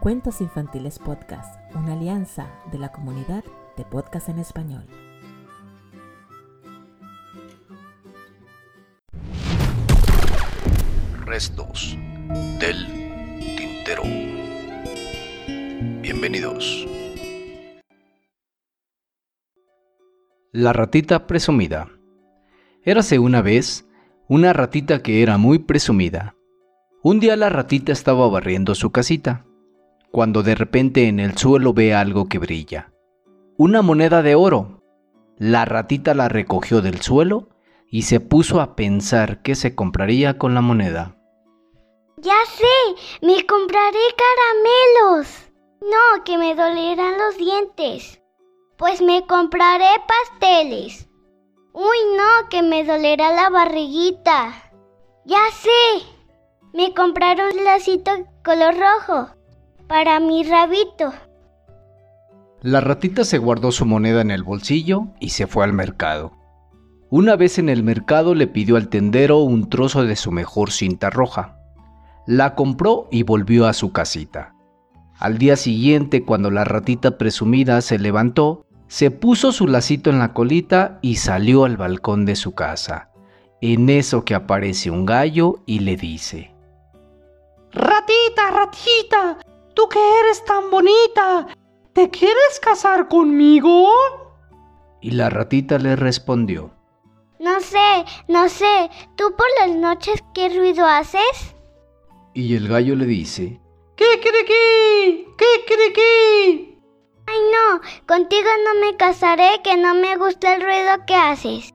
Cuentos Infantiles Podcast, una alianza de la comunidad de podcast en español. Restos del tintero. Bienvenidos. La ratita presumida. Érase una vez una ratita que era muy presumida. Un día la ratita estaba barriendo su casita, cuando de repente en el suelo ve algo que brilla. Una moneda de oro. La ratita la recogió del suelo y se puso a pensar qué se compraría con la moneda. Ya sé, me compraré caramelos. No, que me dolerán los dientes. Pues me compraré pasteles. Uy, no, que me dolerá la barriguita. Ya sé, me compraré un lacito color rojo para mi rabito. La ratita se guardó su moneda en el bolsillo y se fue al mercado. Una vez en el mercado le pidió al tendero un trozo de su mejor cinta roja. La compró y volvió a su casita. Al día siguiente, cuando la ratita presumida se levantó, se puso su lacito en la colita y salió al balcón de su casa. En eso que aparece un gallo y le dice, Ratita, ratita, tú que eres tan bonita, ¿te quieres casar conmigo? Y la ratita le respondió, No sé, no sé, ¿tú por las noches qué ruido haces? Y el gallo le dice, ¿Qué aquí? ¿Qué aquí? Ay no, contigo no me casaré que no me gusta el ruido que haces.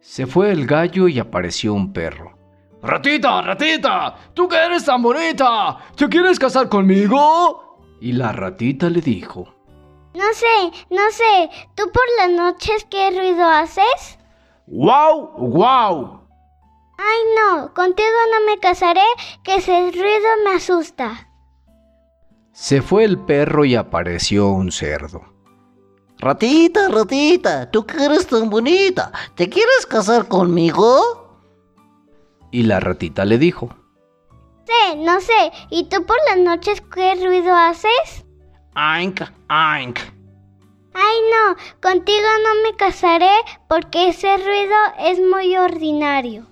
Se fue el gallo y apareció un perro. Ratita, ratita, tú que eres tan bonita, ¿te quieres casar conmigo? Y la ratita le dijo, No sé, no sé, ¿tú por las noches qué ruido haces? ¡Guau, guau! Ay no, contigo no me casaré, que ese ruido me asusta. Se fue el perro y apareció un cerdo. Ratita, ratita, tú que eres tan bonita, ¿te quieres casar conmigo? Y la ratita le dijo, Sé, no sé, ¿y tú por las noches qué ruido haces? Aink, aink. Ay no, contigo no me casaré porque ese ruido es muy ordinario.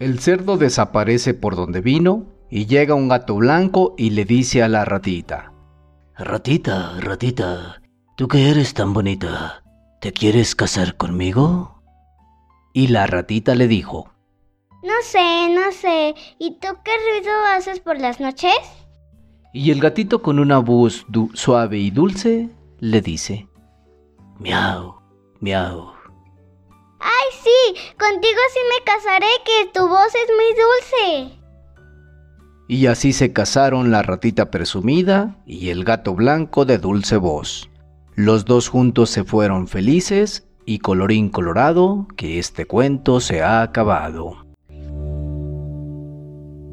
El cerdo desaparece por donde vino y llega un gato blanco y le dice a la ratita, Ratita, ratita, tú que eres tan bonita, ¿te quieres casar conmigo? Y la ratita le dijo, No sé, no sé, ¿y tú qué ruido haces por las noches? Y el gatito con una voz suave y dulce le dice, Miau, miau. ¡Ay, sí! Contigo sí me casaré, que tu voz es muy dulce. Y así se casaron la ratita presumida y el gato blanco de dulce voz. Los dos juntos se fueron felices y colorín colorado que este cuento se ha acabado.